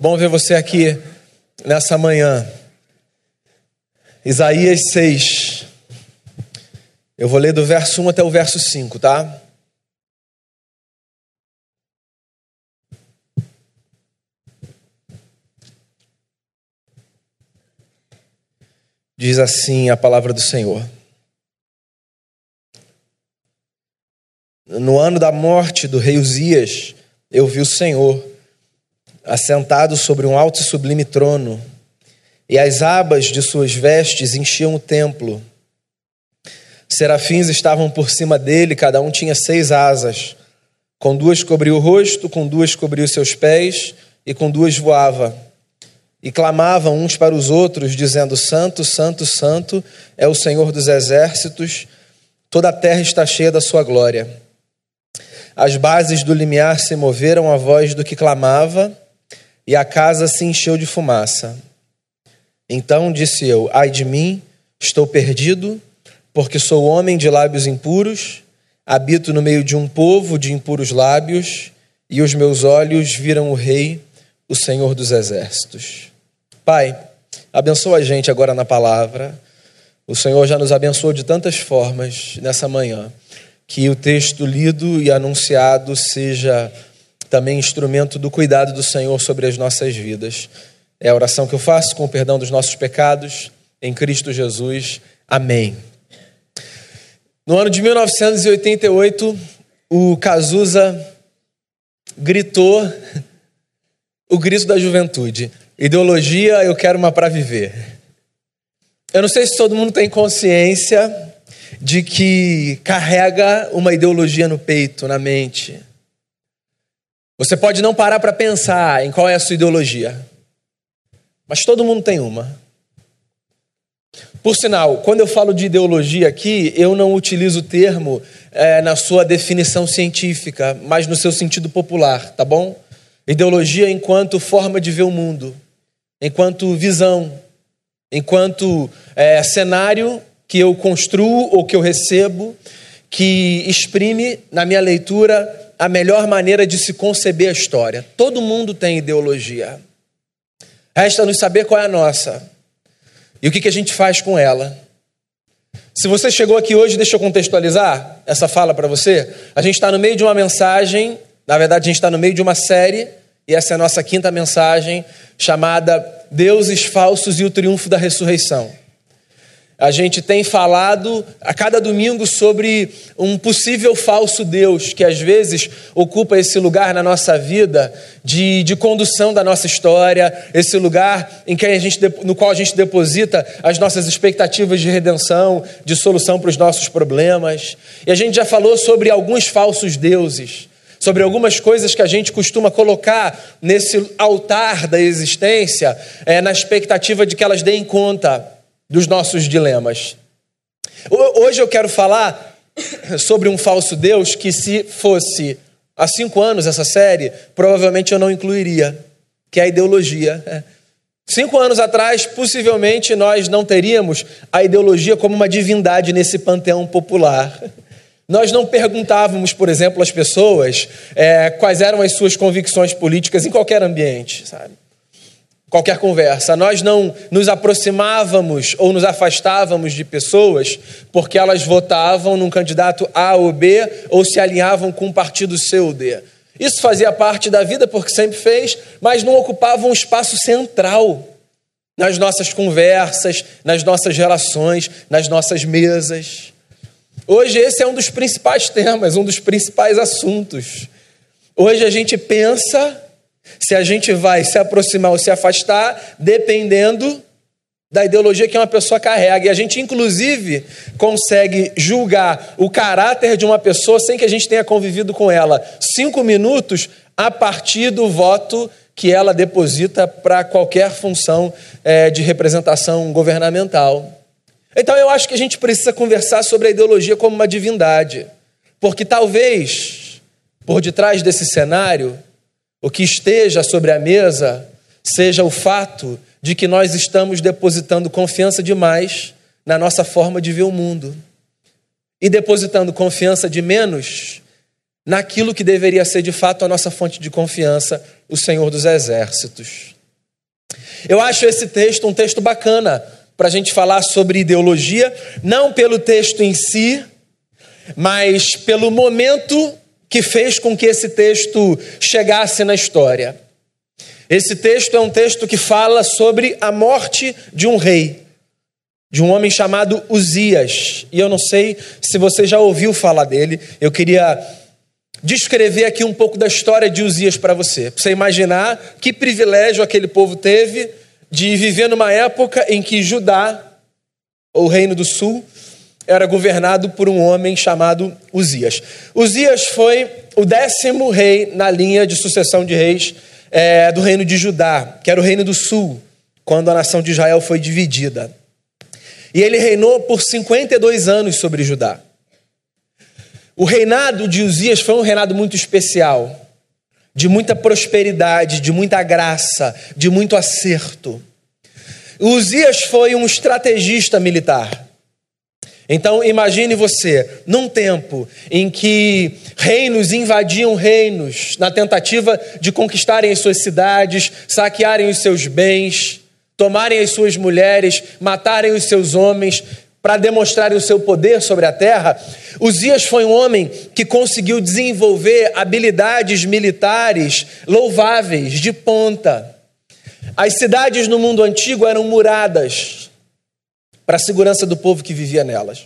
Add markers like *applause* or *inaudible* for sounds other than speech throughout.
Bom ver você aqui nessa manhã. Isaías 6. Eu vou ler do verso 1 até o verso 5, tá? Diz assim a palavra do Senhor. No ano da morte do rei Uzias, eu vi o Senhor assentado sobre um alto e sublime trono, e as abas de suas vestes enchiam o templo. Serafins estavam por cima dele, cada um tinha seis asas. Com duas cobria o rosto, com duas cobria os seus pés, e com duas voava. E clamavam uns para os outros, dizendo: Santo, Santo, Santo é o Senhor dos exércitos, toda a terra está cheia da sua glória. As bases do limiar se moveram à voz do que clamava, e a casa se encheu de fumaça. Então disse eu: Ai de mim, estou perdido, porque sou homem de lábios impuros, habito no meio de um povo de impuros lábios, e os meus olhos viram o Rei, o Senhor dos Exércitos. Pai, abençoa a gente agora na palavra. O Senhor já nos abençoou de tantas formas nessa manhã. Que o texto lido e anunciado seja também instrumento do cuidado do Senhor sobre as nossas vidas. É a oração que eu faço com o perdão dos nossos pecados em Cristo Jesus. Amém. No ano de 1988, o Cazuza gritou o grito da juventude: ideologia, eu quero uma para viver. Eu não sei se todo mundo tem consciência de que carrega uma ideologia no peito, na mente. Você pode não parar para pensar em qual é a sua ideologia, mas todo mundo tem uma. Por sinal, quando eu falo de ideologia aqui, eu não utilizo o termo é, na sua definição científica, mas no seu sentido popular, tá bom? Ideologia enquanto forma de ver o mundo, enquanto visão, enquanto é, cenário que eu construo ou que eu recebo, que exprime na minha leitura a melhor maneira de se conceber a história. Todo mundo tem ideologia. Resta-nos saber qual é a nossa e o que, que a gente faz com ela. Se você chegou aqui hoje, deixa eu contextualizar essa fala para você. A gente está no meio de uma mensagem, na verdade, a gente está no meio de uma série, e essa é a nossa quinta mensagem, chamada Deuses Falsos e o Triunfo da Ressurreição. A gente tem falado a cada domingo sobre um possível falso Deus que às vezes ocupa esse lugar na nossa vida de, de condução da nossa história, esse lugar em que a gente, no qual a gente deposita as nossas expectativas de redenção, de solução para os nossos problemas. E a gente já falou sobre alguns falsos deuses, sobre algumas coisas que a gente costuma colocar nesse altar da existência, é, na expectativa de que elas deem conta dos nossos dilemas. Hoje eu quero falar sobre um falso Deus que, se fosse há cinco anos essa série, provavelmente eu não incluiria, que é a ideologia. Cinco anos atrás, possivelmente nós não teríamos a ideologia como uma divindade nesse panteão popular. Nós não perguntávamos, por exemplo, às pessoas é, quais eram as suas convicções políticas em qualquer ambiente, sabe? Qualquer conversa. Nós não nos aproximávamos ou nos afastávamos de pessoas porque elas votavam num candidato A ou B ou se alinhavam com um partido C ou D. Isso fazia parte da vida porque sempre fez, mas não ocupava um espaço central nas nossas conversas, nas nossas relações, nas nossas mesas. Hoje esse é um dos principais temas, um dos principais assuntos. Hoje a gente pensa se a gente vai se aproximar ou se afastar, dependendo da ideologia que uma pessoa carrega. E a gente, inclusive, consegue julgar o caráter de uma pessoa sem que a gente tenha convivido com ela cinco minutos a partir do voto que ela deposita para qualquer função é, de representação governamental. Então, eu acho que a gente precisa conversar sobre a ideologia como uma divindade, porque talvez por detrás desse cenário o que esteja sobre a mesa seja o fato de que nós estamos depositando confiança demais na nossa forma de ver o mundo e depositando confiança de menos naquilo que deveria ser de fato a nossa fonte de confiança, o Senhor dos Exércitos. Eu acho esse texto um texto bacana para a gente falar sobre ideologia, não pelo texto em si, mas pelo momento que fez com que esse texto chegasse na história. Esse texto é um texto que fala sobre a morte de um rei, de um homem chamado Uzias. E eu não sei se você já ouviu falar dele, eu queria descrever aqui um pouco da história de Uzias para você, para você imaginar que privilégio aquele povo teve de viver numa época em que Judá, o reino do sul, era governado por um homem chamado Uzias. Uzias foi o décimo rei na linha de sucessão de reis é, do reino de Judá, que era o reino do sul, quando a nação de Israel foi dividida. E ele reinou por 52 anos sobre Judá. O reinado de Uzias foi um reinado muito especial, de muita prosperidade, de muita graça, de muito acerto. Uzias foi um estrategista militar. Então imagine você, num tempo em que reinos invadiam reinos na tentativa de conquistarem as suas cidades, saquearem os seus bens, tomarem as suas mulheres, matarem os seus homens para demonstrarem o seu poder sobre a terra. Uzias foi um homem que conseguiu desenvolver habilidades militares louváveis, de ponta. As cidades no mundo antigo eram muradas, para a segurança do povo que vivia nelas.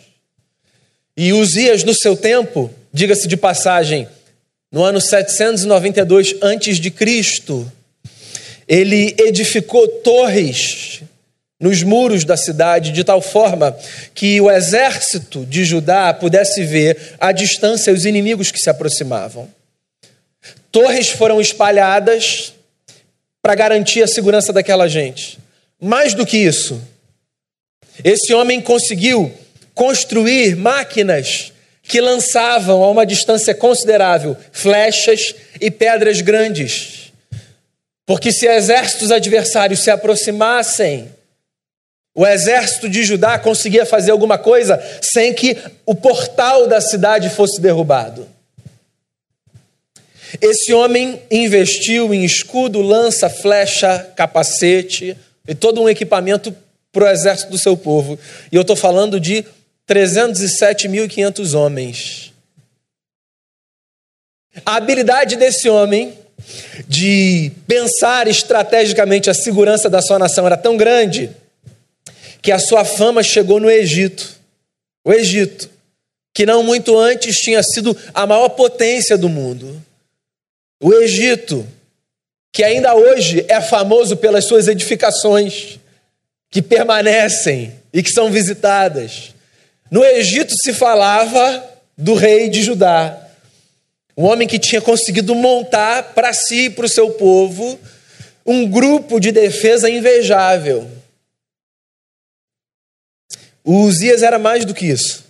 E Uzias, no seu tempo, diga-se de passagem, no ano 792 antes de Cristo, ele edificou torres nos muros da cidade de tal forma que o exército de Judá pudesse ver à distância os inimigos que se aproximavam. Torres foram espalhadas para garantir a segurança daquela gente. Mais do que isso, esse homem conseguiu construir máquinas que lançavam a uma distância considerável flechas e pedras grandes. Porque se exércitos adversários se aproximassem, o exército de Judá conseguia fazer alguma coisa sem que o portal da cidade fosse derrubado. Esse homem investiu em escudo, lança, flecha, capacete e todo um equipamento para o exército do seu povo. E eu estou falando de 307.500 homens. A habilidade desse homem de pensar estrategicamente a segurança da sua nação era tão grande que a sua fama chegou no Egito. O Egito, que não muito antes tinha sido a maior potência do mundo. O Egito, que ainda hoje é famoso pelas suas edificações que permanecem e que são visitadas. No Egito se falava do rei de Judá, um homem que tinha conseguido montar para si e para o seu povo um grupo de defesa invejável. O Uzias era mais do que isso.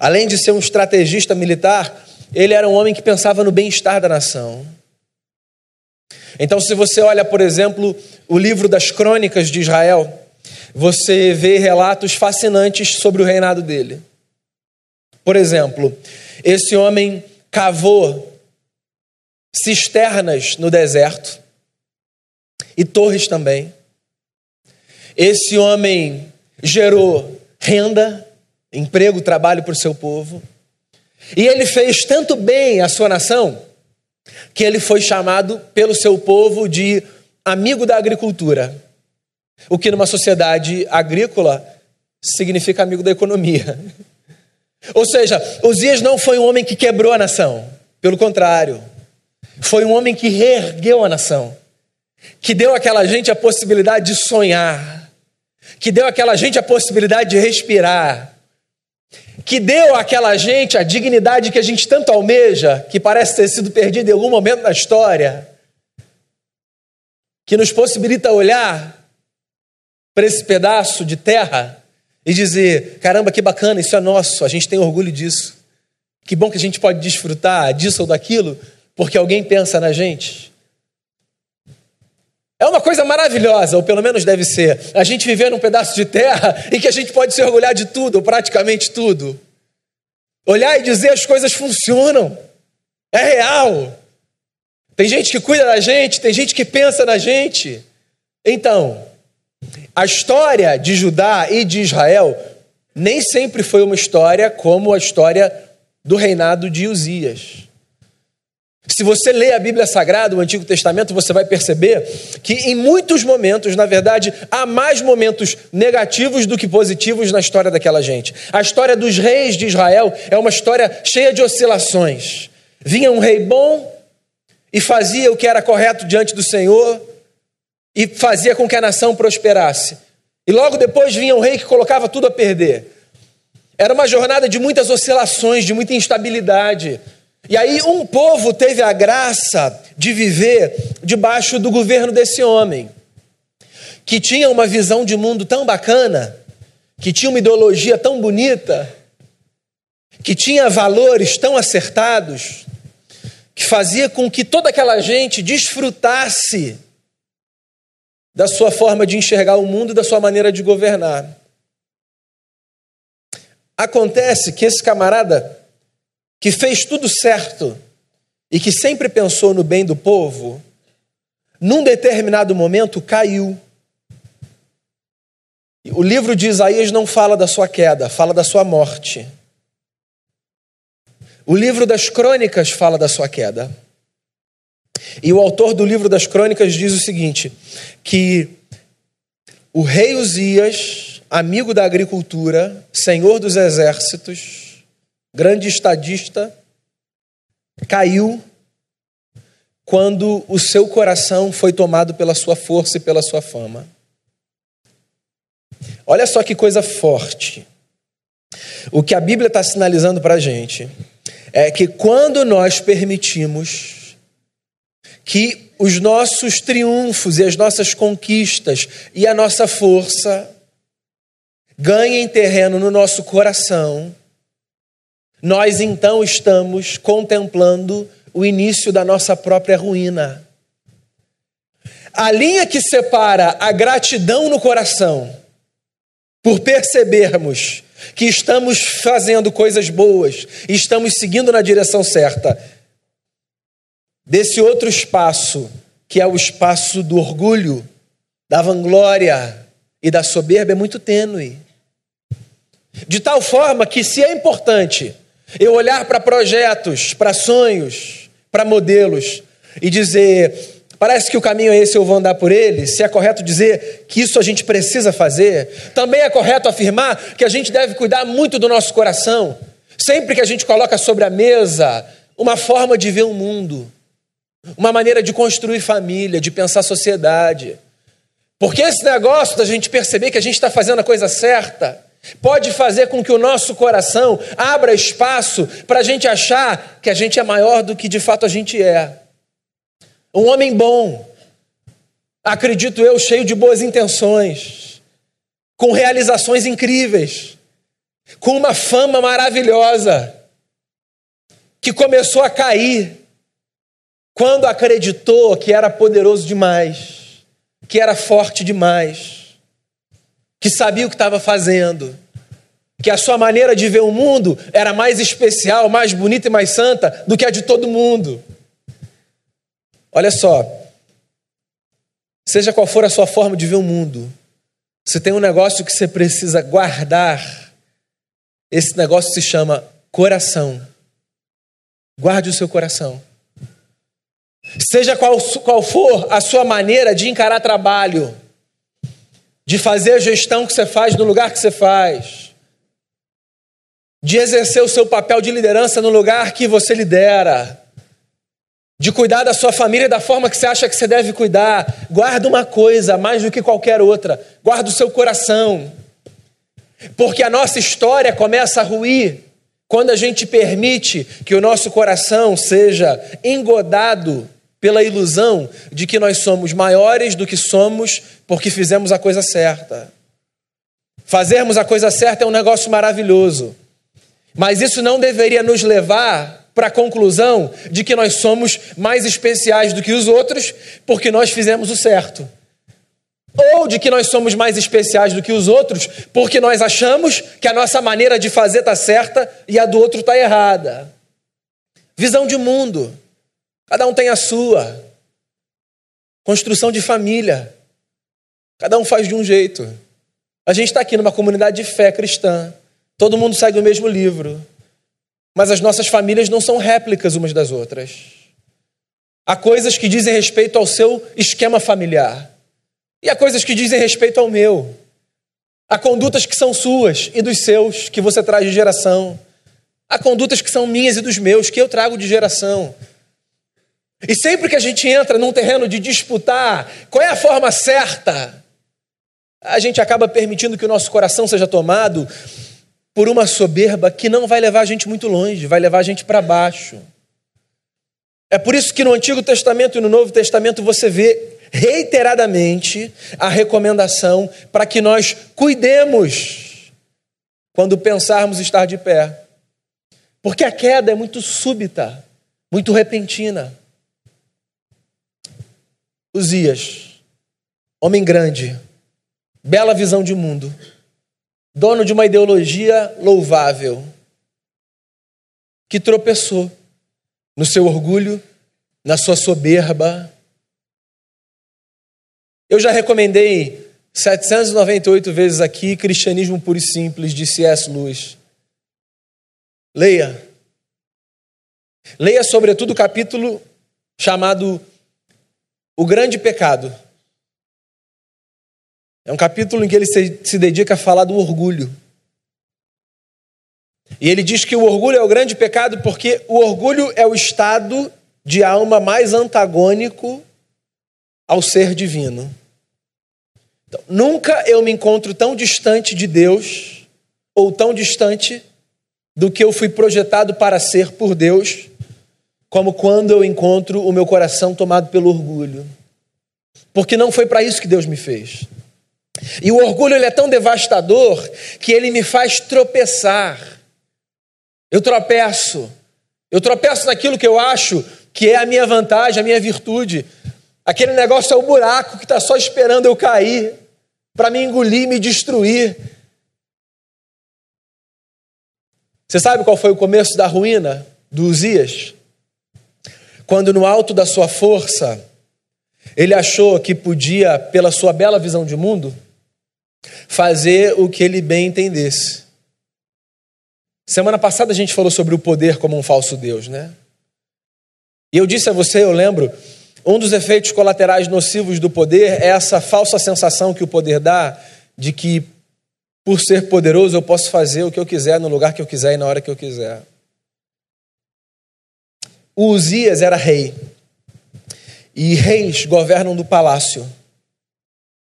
Além de ser um estrategista militar, ele era um homem que pensava no bem-estar da nação. Então, se você olha, por exemplo, o livro das crônicas de Israel, você vê relatos fascinantes sobre o reinado dele. Por exemplo, esse homem cavou cisternas no deserto e torres também. Esse homem gerou renda, emprego, trabalho para o seu povo. E ele fez tanto bem à sua nação que ele foi chamado pelo seu povo de amigo da agricultura, o que numa sociedade agrícola significa amigo da economia. *laughs* Ou seja, Osias não foi um homem que quebrou a nação, pelo contrário, foi um homem que reergueu a nação, que deu àquela gente a possibilidade de sonhar, que deu àquela gente a possibilidade de respirar, que deu àquela gente a dignidade que a gente tanto almeja, que parece ter sido perdida em algum momento na história, que nos possibilita olhar para esse pedaço de terra e dizer: caramba, que bacana, isso é nosso, a gente tem orgulho disso. Que bom que a gente pode desfrutar disso ou daquilo, porque alguém pensa na gente. É uma coisa maravilhosa, ou pelo menos deve ser, a gente viver num pedaço de terra *laughs* em que a gente pode se orgulhar de tudo, ou praticamente tudo. Olhar e dizer as coisas funcionam. É real. Tem gente que cuida da gente, tem gente que pensa na gente. Então, a história de Judá e de Israel nem sempre foi uma história como a história do reinado de Uzias. Se você lê a Bíblia Sagrada, o Antigo Testamento, você vai perceber que em muitos momentos, na verdade, há mais momentos negativos do que positivos na história daquela gente. A história dos reis de Israel é uma história cheia de oscilações. Vinha um rei bom e fazia o que era correto diante do Senhor e fazia com que a nação prosperasse. E logo depois vinha um rei que colocava tudo a perder. Era uma jornada de muitas oscilações, de muita instabilidade. E aí um povo teve a graça de viver debaixo do governo desse homem, que tinha uma visão de mundo tão bacana, que tinha uma ideologia tão bonita, que tinha valores tão acertados, que fazia com que toda aquela gente desfrutasse da sua forma de enxergar o mundo e da sua maneira de governar. Acontece que esse camarada que fez tudo certo e que sempre pensou no bem do povo, num determinado momento caiu. O livro de Isaías não fala da sua queda, fala da sua morte. O livro das crônicas fala da sua queda. E o autor do livro das crônicas diz o seguinte: que o rei Uzias, amigo da agricultura, senhor dos exércitos, grande estadista, caiu quando o seu coração foi tomado pela sua força e pela sua fama. Olha só que coisa forte. O que a Bíblia está sinalizando para a gente é que quando nós permitimos que os nossos triunfos e as nossas conquistas e a nossa força ganhem terreno no nosso coração, nós então estamos contemplando o início da nossa própria ruína. A linha que separa a gratidão no coração, por percebermos que estamos fazendo coisas boas estamos seguindo na direção certa, desse outro espaço, que é o espaço do orgulho, da vanglória e da soberba, é muito tênue. De tal forma que, se é importante eu olhar para projetos, para sonhos, para modelos e dizer: parece que o caminho é esse, eu vou andar por ele. Se é correto dizer que isso a gente precisa fazer, também é correto afirmar que a gente deve cuidar muito do nosso coração. Sempre que a gente coloca sobre a mesa uma forma de ver o mundo, uma maneira de construir família, de pensar sociedade. Porque esse negócio da gente perceber que a gente está fazendo a coisa certa pode fazer com que o nosso coração abra espaço para a gente achar que a gente é maior do que de fato a gente é. Um homem bom, acredito eu, cheio de boas intenções, com realizações incríveis, com uma fama maravilhosa, que começou a cair quando acreditou que era poderoso demais, que era forte demais que sabia o que estava fazendo, que a sua maneira de ver o mundo era mais especial, mais bonita e mais santa do que a de todo mundo. Olha só, seja qual for a sua forma de ver o mundo, você tem um negócio que você precisa guardar. Esse negócio se chama coração. Guarde o seu coração. Seja qual, qual for a sua maneira de encarar trabalho, de fazer a gestão que você faz no lugar que você faz, de exercer o seu papel de liderança no lugar que você lidera, de cuidar da sua família da forma que você acha que você deve cuidar. Guarda uma coisa mais do que qualquer outra: guarda o seu coração. Porque a nossa história começa a ruir quando a gente permite que o nosso coração seja engodado pela ilusão de que nós somos maiores do que somos porque fizemos a coisa certa. Fazermos a coisa certa é um negócio maravilhoso, mas isso não deveria nos levar para a conclusão de que nós somos mais especiais do que os outros porque nós fizemos o certo. Ou de que nós somos mais especiais do que os outros porque nós achamos que a nossa maneira de fazer está certa e a do outro está errada. Visão de mundo. Cada um tem a sua. Construção de família. Cada um faz de um jeito. A gente está aqui numa comunidade de fé cristã. Todo mundo segue o mesmo livro. Mas as nossas famílias não são réplicas umas das outras. Há coisas que dizem respeito ao seu esquema familiar. E há coisas que dizem respeito ao meu. Há condutas que são suas e dos seus, que você traz de geração. Há condutas que são minhas e dos meus, que eu trago de geração. E sempre que a gente entra num terreno de disputar qual é a forma certa, a gente acaba permitindo que o nosso coração seja tomado por uma soberba que não vai levar a gente muito longe, vai levar a gente para baixo. É por isso que no Antigo Testamento e no Novo Testamento você vê reiteradamente a recomendação para que nós cuidemos quando pensarmos estar de pé. Porque a queda é muito súbita, muito repentina. Uzias, homem grande, bela visão de mundo, dono de uma ideologia louvável, que tropeçou no seu orgulho, na sua soberba. Eu já recomendei 798 vezes aqui Cristianismo Puro e Simples de C.S. Lewis. Leia. Leia sobretudo o capítulo chamado O Grande Pecado. É um capítulo em que ele se dedica a falar do orgulho. E ele diz que o orgulho é o grande pecado porque o orgulho é o estado de alma mais antagônico ao ser divino. Então, nunca eu me encontro tão distante de Deus ou tão distante do que eu fui projetado para ser por Deus, como quando eu encontro o meu coração tomado pelo orgulho. Porque não foi para isso que Deus me fez. E o orgulho ele é tão devastador que ele me faz tropeçar eu tropeço. Eu tropeço naquilo que eu acho que é a minha vantagem, a minha virtude. Aquele negócio é o buraco que está só esperando eu cair para me engolir, me destruir. Você sabe qual foi o começo da ruína do Uzias? Quando no alto da sua força, ele achou que podia, pela sua bela visão de mundo, fazer o que ele bem entendesse. Semana passada a gente falou sobre o poder como um falso Deus, né? E eu disse a você, eu lembro, um dos efeitos colaterais nocivos do poder é essa falsa sensação que o poder dá de que, por ser poderoso, eu posso fazer o que eu quiser, no lugar que eu quiser e na hora que eu quiser. O Uzias era rei. E reis governam do palácio.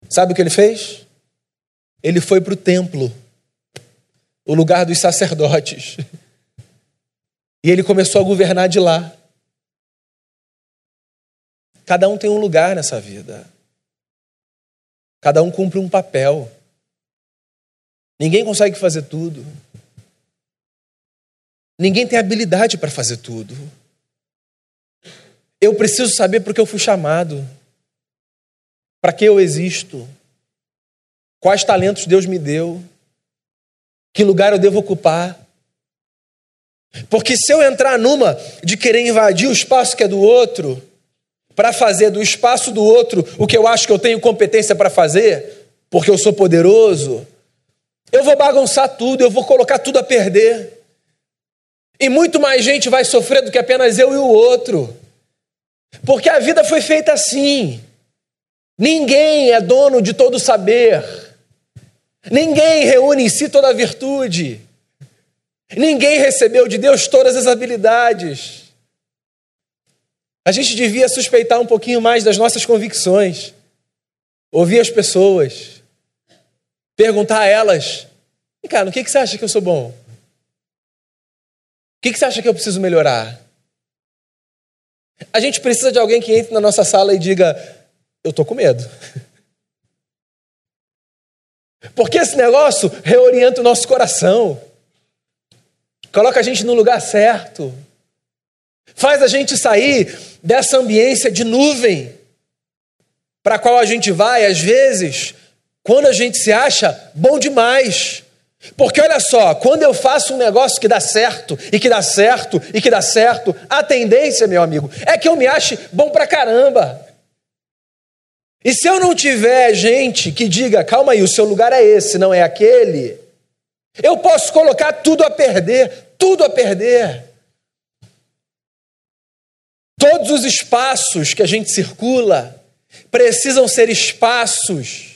Sabe o que ele fez? Ele foi para o templo o lugar dos sacerdotes. E ele começou a governar de lá. Cada um tem um lugar nessa vida. Cada um cumpre um papel. Ninguém consegue fazer tudo. Ninguém tem habilidade para fazer tudo. Eu preciso saber porque eu fui chamado. Para que eu existo? Quais talentos Deus me deu? Que lugar eu devo ocupar? Porque se eu entrar numa de querer invadir o espaço que é do outro, para fazer do espaço do outro o que eu acho que eu tenho competência para fazer, porque eu sou poderoso, eu vou bagunçar tudo, eu vou colocar tudo a perder. E muito mais gente vai sofrer do que apenas eu e o outro. Porque a vida foi feita assim. Ninguém é dono de todo saber. Ninguém reúne em si toda a virtude. Ninguém recebeu de Deus todas as habilidades. A gente devia suspeitar um pouquinho mais das nossas convicções, ouvir as pessoas, perguntar a elas: cara, no que, você acha que eu sou bom? O que você acha que eu preciso melhorar? A gente precisa de alguém que entre na nossa sala e diga: Eu estou com medo. *laughs* Porque esse negócio reorienta o nosso coração, coloca a gente no lugar certo, faz a gente sair dessa ambiência de nuvem para a qual a gente vai, às vezes, quando a gente se acha bom demais, Porque olha só, quando eu faço um negócio que dá certo, e que dá certo, e que dá certo, a tendência, meu amigo, é que eu me ache bom pra caramba. E se eu não tiver gente que diga, calma aí, o seu lugar é esse, não é aquele, eu posso colocar tudo a perder, tudo a perder. Todos os espaços que a gente circula precisam ser espaços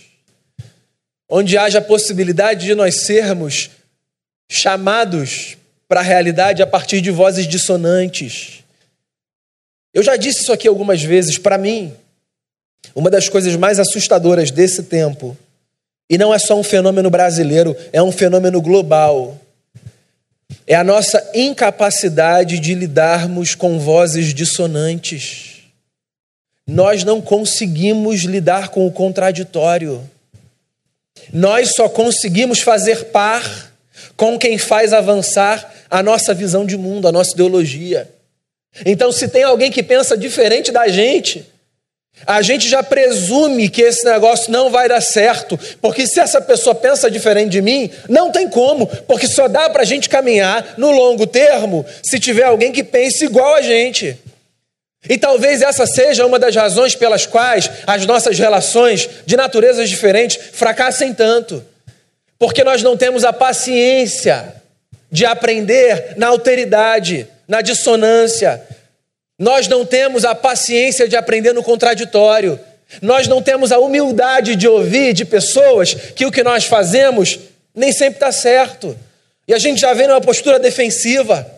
onde haja a possibilidade de nós sermos chamados para a realidade a partir de vozes dissonantes. Eu já disse isso aqui algumas vezes, para mim, uma das coisas mais assustadoras desse tempo, e não é só um fenômeno brasileiro, é um fenômeno global, é a nossa incapacidade de lidarmos com vozes dissonantes. Nós não conseguimos lidar com o contraditório. Nós só conseguimos fazer par com quem faz avançar a nossa visão de mundo, a nossa ideologia. Então, se tem alguém que pensa diferente da gente, a gente já presume que esse negócio não vai dar certo, porque se essa pessoa pensa diferente de mim, não tem como, porque só dá para a gente caminhar no longo termo se tiver alguém que pense igual a gente. E talvez essa seja uma das razões pelas quais as nossas relações de naturezas diferentes fracassem tanto. Porque nós não temos a paciência de aprender na alteridade, na dissonância. Nós não temos a paciência de aprender no contraditório. Nós não temos a humildade de ouvir de pessoas que o que nós fazemos nem sempre está certo. E a gente já vem numa postura defensiva.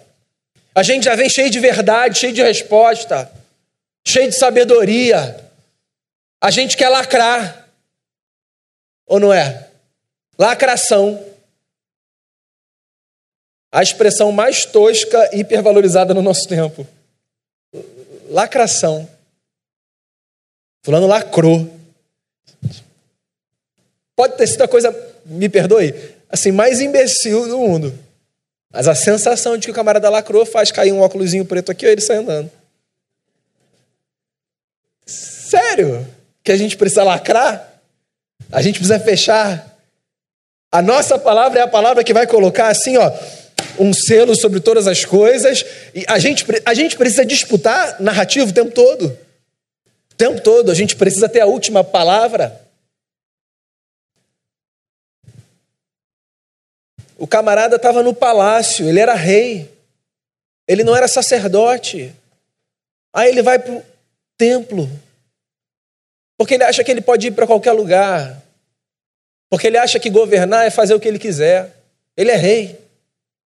A gente já vem cheio de verdade, cheio de resposta cheio de sabedoria. A gente quer lacrar. Ou não é? Lacração. A expressão mais tosca e hipervalorizada no nosso tempo. Lacração. Fulano lacrou. Pode ter sido a coisa, me perdoe, assim, mais imbecil do mundo. Mas a sensação de que o camarada lacrou faz cair um óculos preto aqui e ele sai andando. Sério? Que a gente precisa lacrar? A gente precisa fechar? A nossa palavra é a palavra que vai colocar assim, ó, um selo sobre todas as coisas. E a gente, a gente precisa disputar narrativo o tempo todo. O tempo todo. A gente precisa ter a última palavra. O camarada estava no palácio, ele era rei. Ele não era sacerdote. Aí ele vai para o templo. Porque ele acha que ele pode ir para qualquer lugar. Porque ele acha que governar é fazer o que ele quiser. Ele é rei.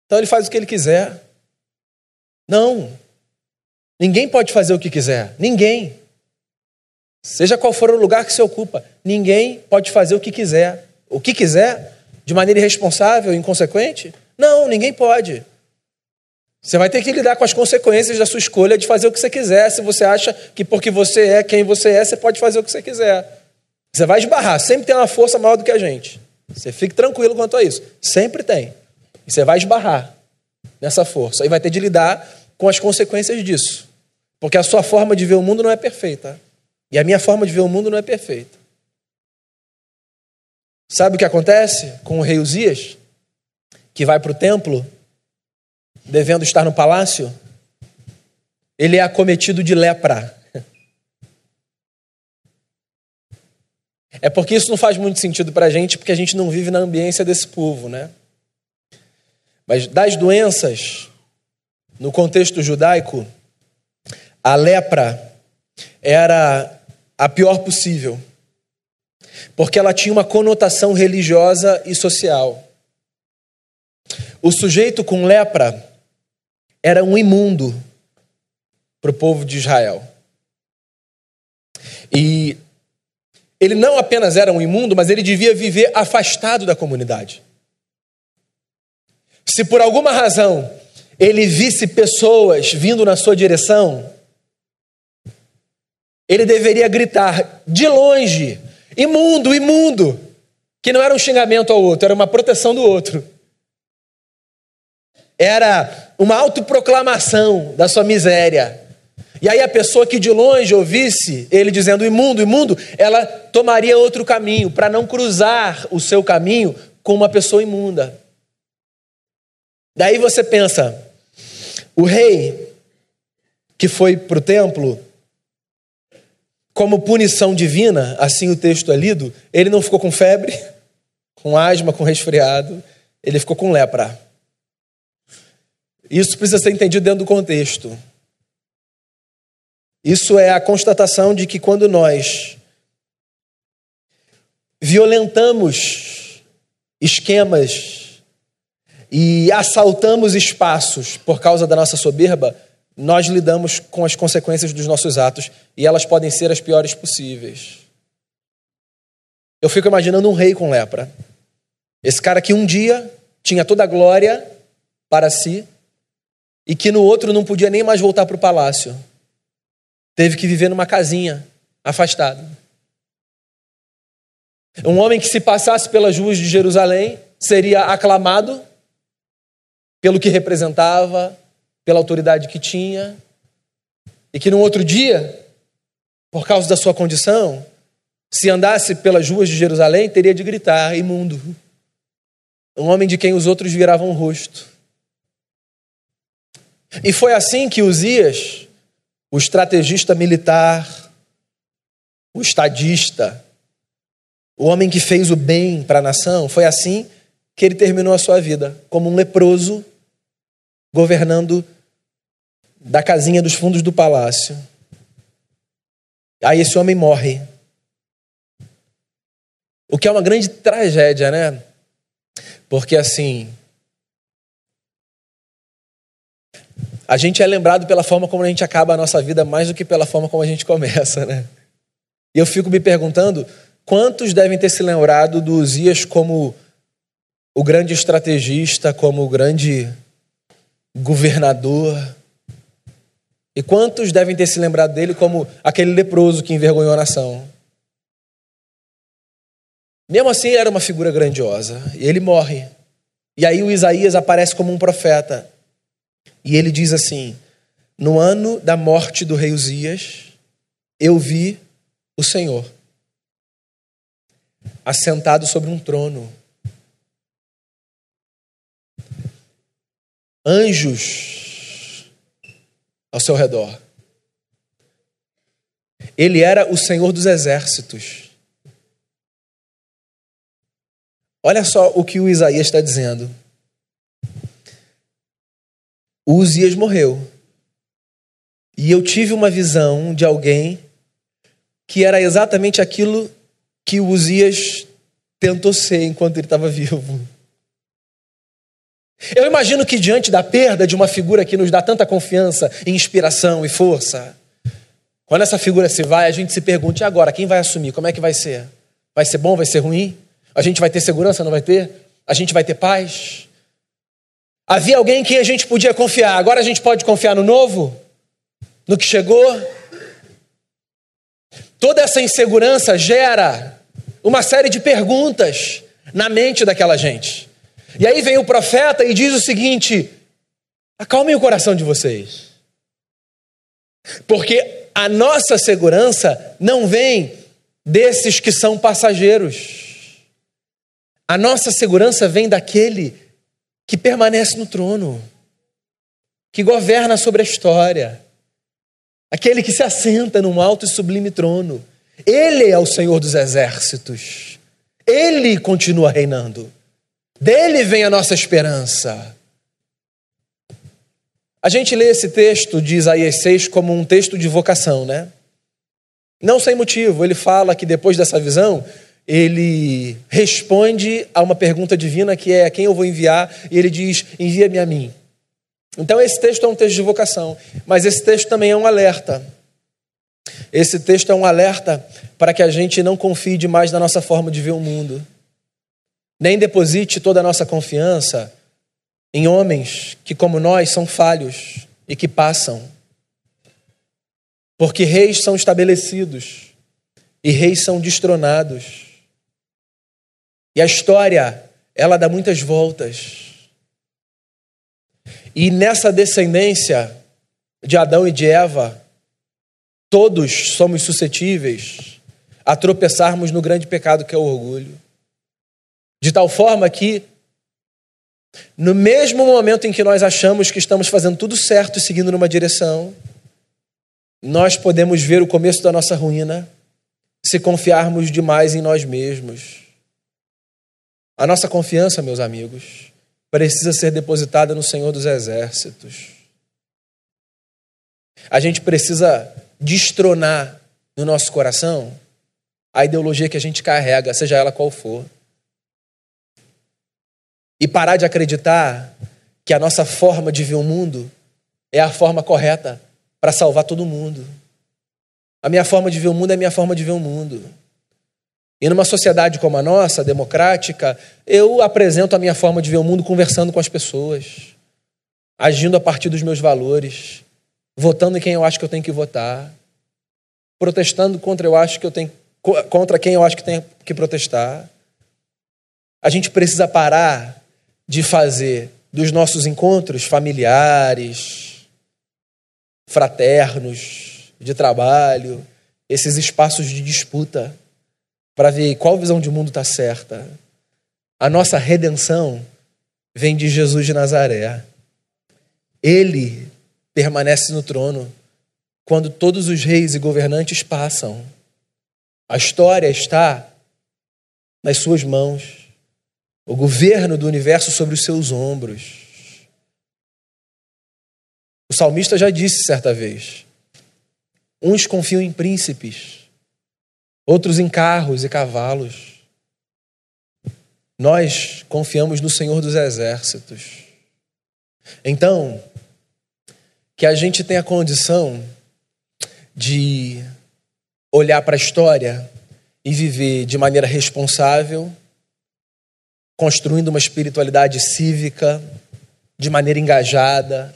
Então ele faz o que ele quiser. Não. Ninguém pode fazer o que quiser. Ninguém. Seja qual for o lugar que se ocupa, ninguém pode fazer o que quiser. O que quiser, de maneira irresponsável, inconsequente? Não, ninguém pode. Você vai ter que lidar com as consequências da sua escolha de fazer o que você quiser, se você acha que porque você é quem você é, você pode fazer o que você quiser. Você vai esbarrar, sempre tem uma força maior do que a gente. Você fique tranquilo quanto a isso. Sempre tem. E você vai esbarrar nessa força. E vai ter de lidar com as consequências disso. Porque a sua forma de ver o mundo não é perfeita. E a minha forma de ver o mundo não é perfeita. Sabe o que acontece com o rei Uzias? Que vai para o templo devendo estar no palácio, ele é acometido de lepra. É porque isso não faz muito sentido para a gente, porque a gente não vive na ambiência desse povo, né? Mas das doenças, no contexto judaico, a lepra era a pior possível, porque ela tinha uma conotação religiosa e social. O sujeito com lepra era um imundo para o povo de Israel. E ele não apenas era um imundo, mas ele devia viver afastado da comunidade. Se por alguma razão ele visse pessoas vindo na sua direção, ele deveria gritar de longe: imundo, imundo, que não era um xingamento ao outro, era uma proteção do outro. Era uma autoproclamação da sua miséria. E aí a pessoa que de longe ouvisse ele dizendo imundo, imundo, ela tomaria outro caminho para não cruzar o seu caminho com uma pessoa imunda. Daí você pensa, o rei que foi para o templo, como punição divina, assim o texto é lido, ele não ficou com febre, *laughs* com asma, com resfriado, ele ficou com lepra. Isso precisa ser entendido dentro do contexto. Isso é a constatação de que quando nós violentamos esquemas e assaltamos espaços por causa da nossa soberba, nós lidamos com as consequências dos nossos atos e elas podem ser as piores possíveis. Eu fico imaginando um rei com lepra. Esse cara que um dia tinha toda a glória para si e que no outro não podia nem mais voltar para o palácio. Teve que viver numa casinha, afastado. Um homem que, se passasse pelas ruas de Jerusalém, seria aclamado pelo que representava, pela autoridade que tinha, e que no outro dia, por causa da sua condição, se andasse pelas ruas de Jerusalém, teria de gritar: imundo. Um homem de quem os outros viravam o rosto. E foi assim que Uzias o estrategista militar, o estadista, o homem que fez o bem para a nação, foi assim que ele terminou a sua vida, como um leproso, governando da casinha dos fundos do palácio. Aí esse homem morre. O que é uma grande tragédia, né? Porque assim, a gente é lembrado pela forma como a gente acaba a nossa vida mais do que pela forma como a gente começa, né? E eu fico me perguntando quantos devem ter se lembrado do Uzias como o grande estrategista, como o grande governador. E quantos devem ter se lembrado dele como aquele leproso que envergonhou a nação? Mesmo assim, era uma figura grandiosa. E ele morre. E aí o Isaías aparece como um profeta. E ele diz assim: No ano da morte do rei Uzias, eu vi o Senhor assentado sobre um trono. Anjos ao seu redor. Ele era o Senhor dos exércitos. Olha só o que o Isaías está dizendo. O Uzias morreu. E eu tive uma visão de alguém que era exatamente aquilo que o Uzias tentou ser enquanto ele estava vivo. Eu imagino que diante da perda de uma figura que nos dá tanta confiança, inspiração e força, quando essa figura se vai, a gente se pergunta: e agora, quem vai assumir? Como é que vai ser? Vai ser bom? Vai ser ruim? A gente vai ter segurança? Não vai ter? A gente vai ter paz? Havia alguém em quem a gente podia confiar. Agora a gente pode confiar no novo? No que chegou? Toda essa insegurança gera uma série de perguntas na mente daquela gente. E aí vem o profeta e diz o seguinte: acalmem o coração de vocês. Porque a nossa segurança não vem desses que são passageiros. A nossa segurança vem daquele que permanece no trono, que governa sobre a história, aquele que se assenta num alto e sublime trono. Ele é o Senhor dos exércitos. Ele continua reinando. Dele vem a nossa esperança. A gente lê esse texto de Isaías 6 como um texto de vocação, né? Não sem motivo. Ele fala que depois dessa visão, ele responde a uma pergunta divina que é a quem eu vou enviar, e ele diz: envia-me a mim. Então, esse texto é um texto de vocação, mas esse texto também é um alerta. Esse texto é um alerta para que a gente não confie demais na nossa forma de ver o mundo, nem deposite toda a nossa confiança em homens que, como nós, são falhos e que passam. Porque reis são estabelecidos e reis são destronados. E a história, ela dá muitas voltas. E nessa descendência de Adão e de Eva, todos somos suscetíveis a tropeçarmos no grande pecado que é o orgulho. De tal forma que No mesmo momento em que nós achamos que estamos fazendo tudo certo e seguindo numa direção, nós podemos ver o começo da nossa ruína se confiarmos demais em nós mesmos. A nossa confiança, meus amigos, precisa ser depositada no Senhor dos Exércitos. A gente precisa destronar no nosso coração a ideologia que a gente carrega, seja ela qual for. E parar de acreditar que a nossa forma de ver o mundo é a forma correta para salvar todo mundo. A minha forma de ver o mundo é a minha forma de ver o mundo. E numa sociedade como a nossa, democrática, eu apresento a minha forma de ver o mundo conversando com as pessoas, agindo a partir dos meus valores, votando em quem eu acho que eu tenho que votar, protestando contra eu acho que eu tenho contra quem eu acho que tem que protestar. A gente precisa parar de fazer dos nossos encontros familiares, fraternos, de trabalho, esses espaços de disputa para ver qual visão de mundo está certa. A nossa redenção vem de Jesus de Nazaré. Ele permanece no trono quando todos os reis e governantes passam. A história está nas suas mãos, o governo do universo sobre os seus ombros. O salmista já disse certa vez: uns confiam em príncipes, outros em carros e cavalos. Nós confiamos no Senhor dos Exércitos. Então, que a gente tenha condição de olhar para a história e viver de maneira responsável, construindo uma espiritualidade cívica, de maneira engajada,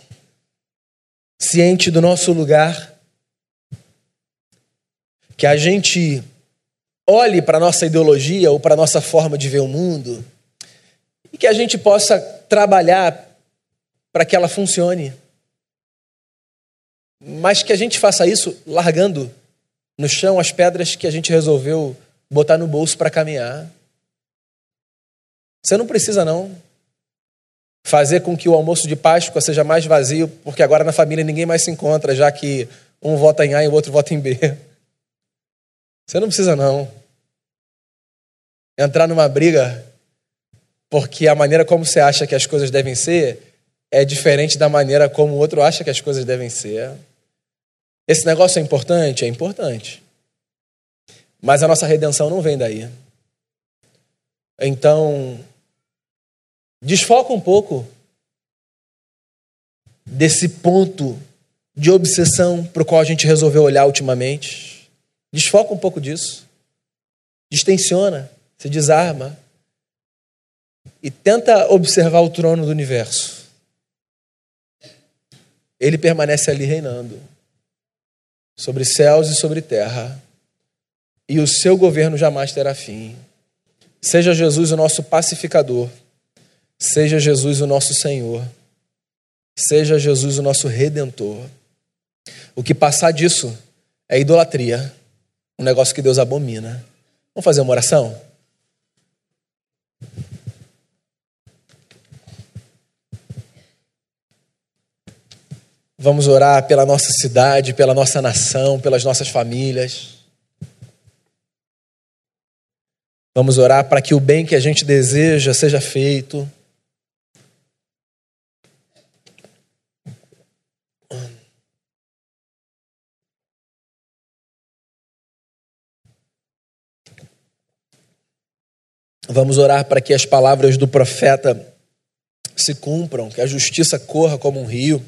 ciente do nosso lugar, que a gente olhe para a nossa ideologia ou para a nossa forma de ver o mundo e que a gente possa trabalhar para que ela funcione. Mas que a gente faça isso largando no chão as pedras que a gente resolveu botar no bolso para caminhar. Você não precisa, não, fazer com que o almoço de Páscoa seja mais vazio, porque agora na família ninguém mais se encontra, já que um vota em A e o outro vota em B. Você não precisa, não, entrar numa briga porque a maneira como você acha que as coisas devem ser é diferente da maneira como o outro acha que as coisas devem ser. Esse negócio é importante? É importante. Mas a nossa redenção não vem daí. Então, desfoca um pouco desse ponto de obsessão para o qual a gente resolveu olhar ultimamente. Desfoca um pouco disso. Distensiona, se desarma e tenta observar o trono do universo. Ele permanece ali reinando sobre céus e sobre terra, e o seu governo jamais terá fim. Seja Jesus o nosso pacificador, seja Jesus o nosso Senhor, seja Jesus o nosso redentor. O que passar disso é idolatria, um negócio que Deus abomina. Vamos fazer uma oração? Vamos orar pela nossa cidade, pela nossa nação, pelas nossas famílias. Vamos orar para que o bem que a gente deseja seja feito. Vamos orar para que as palavras do profeta se cumpram, que a justiça corra como um rio.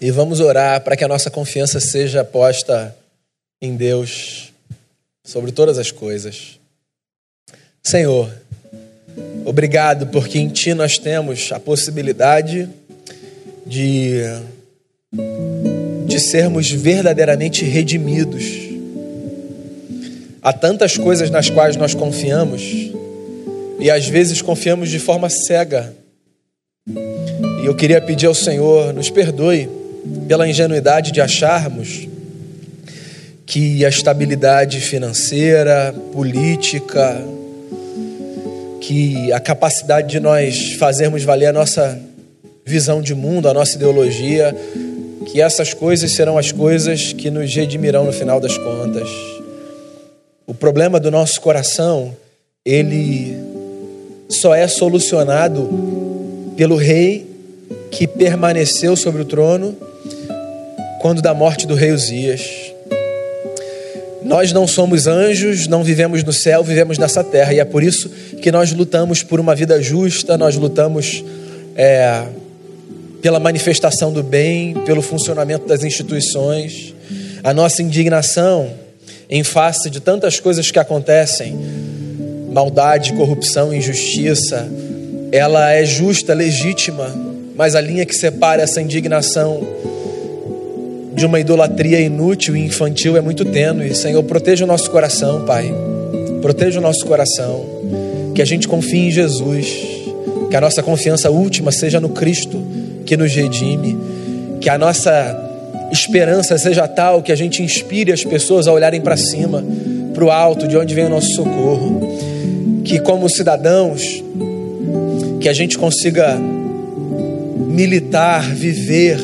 E vamos orar para que a nossa confiança seja posta em Deus sobre todas as coisas. Senhor, obrigado porque em Ti nós temos a possibilidade de, de sermos verdadeiramente redimidos. Há tantas coisas nas quais nós confiamos e às vezes confiamos de forma cega. E eu queria pedir ao Senhor, nos perdoe pela ingenuidade de acharmos que a estabilidade financeira, política, que a capacidade de nós fazermos valer a nossa visão de mundo, a nossa ideologia, que essas coisas serão as coisas que nos redimirão no final das contas. O problema do nosso coração, ele só é solucionado pelo rei que permaneceu sobre o trono quando da morte do rei Uzias. Nós não somos anjos, não vivemos no céu, vivemos nessa terra, e é por isso que nós lutamos por uma vida justa, nós lutamos é, pela manifestação do bem, pelo funcionamento das instituições. A nossa indignação em face de tantas coisas que acontecem, maldade, corrupção, injustiça, ela é justa, legítima, mas a linha que separa essa indignação de uma idolatria inútil e infantil é muito tênue. Senhor, proteja o nosso coração, Pai. Proteja o nosso coração. Que a gente confie em Jesus. Que a nossa confiança última seja no Cristo que nos redime. Que a nossa esperança seja tal que a gente inspire as pessoas a olharem para cima, para o alto, de onde vem o nosso socorro. Que, como cidadãos, que a gente consiga militar, viver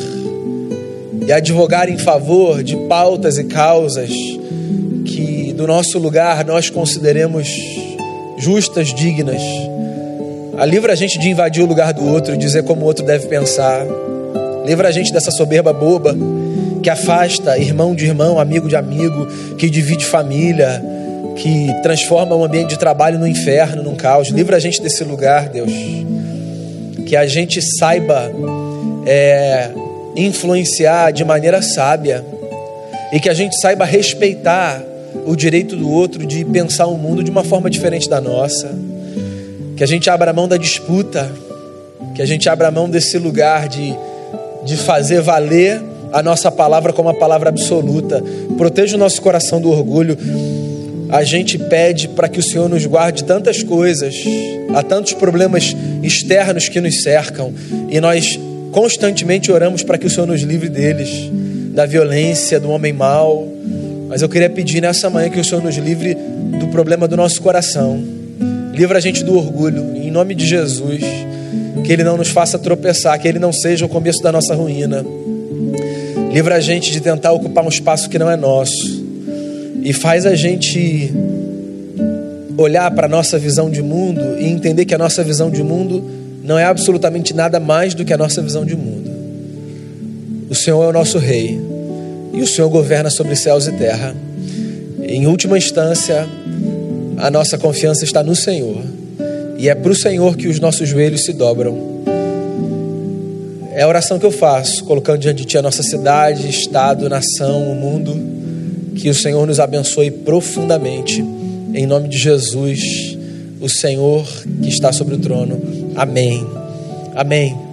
e advogar em favor de pautas e causas que do nosso lugar nós consideremos justas, dignas. A livra a gente de invadir o lugar do outro e dizer como o outro deve pensar. Livra a gente dessa soberba boba que afasta irmão de irmão, amigo de amigo, que divide família, que transforma o ambiente de trabalho no inferno, num caos. Livra a gente desse lugar, Deus. Que a gente saiba é, influenciar de maneira sábia e que a gente saiba respeitar o direito do outro de pensar o mundo de uma forma diferente da nossa. Que a gente abra mão da disputa, que a gente abra mão desse lugar de, de fazer valer a nossa palavra como a palavra absoluta. Proteja o nosso coração do orgulho. A gente pede para que o Senhor nos guarde tantas coisas, há tantos problemas externos que nos cercam, e nós Constantemente oramos para que o Senhor nos livre deles, da violência, do homem mau. Mas eu queria pedir nessa manhã que o Senhor nos livre do problema do nosso coração. Livra a gente do orgulho, em nome de Jesus. Que Ele não nos faça tropeçar, que Ele não seja o começo da nossa ruína. Livra a gente de tentar ocupar um espaço que não é nosso. E faz a gente olhar para a nossa visão de mundo e entender que a nossa visão de mundo não é absolutamente nada mais do que a nossa visão de mundo. O Senhor é o nosso Rei e o Senhor governa sobre céus e terra. Em última instância, a nossa confiança está no Senhor e é para o Senhor que os nossos joelhos se dobram. É a oração que eu faço, colocando diante de Ti a nossa cidade, estado, nação, o mundo. Que o Senhor nos abençoe profundamente. Em nome de Jesus, o Senhor que está sobre o trono. Amém. Amém.